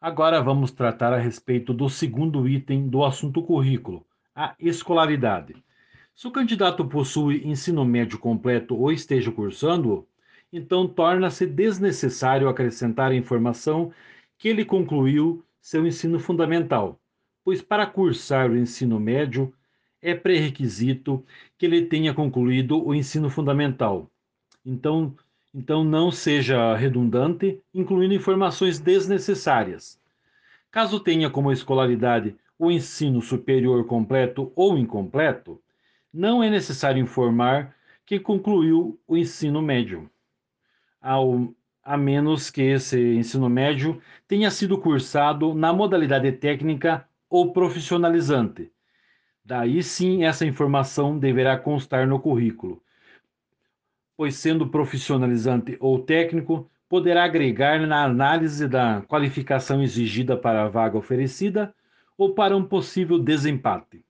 Agora vamos tratar a respeito do segundo item do assunto currículo, a escolaridade. Se o candidato possui ensino médio completo ou esteja cursando, então torna-se desnecessário acrescentar a informação que ele concluiu seu ensino fundamental, pois para cursar o ensino médio é pré-requisito que ele tenha concluído o ensino fundamental. Então, então não seja redundante, incluindo informações desnecessárias. Caso tenha como escolaridade o ensino superior completo ou incompleto, não é necessário informar que concluiu o ensino médio, ao, a menos que esse ensino médio tenha sido cursado na modalidade técnica ou profissionalizante. Daí sim, essa informação deverá constar no currículo, pois sendo profissionalizante ou técnico, poderá agregar na análise da qualificação exigida para a vaga oferecida ou para um possível desempate.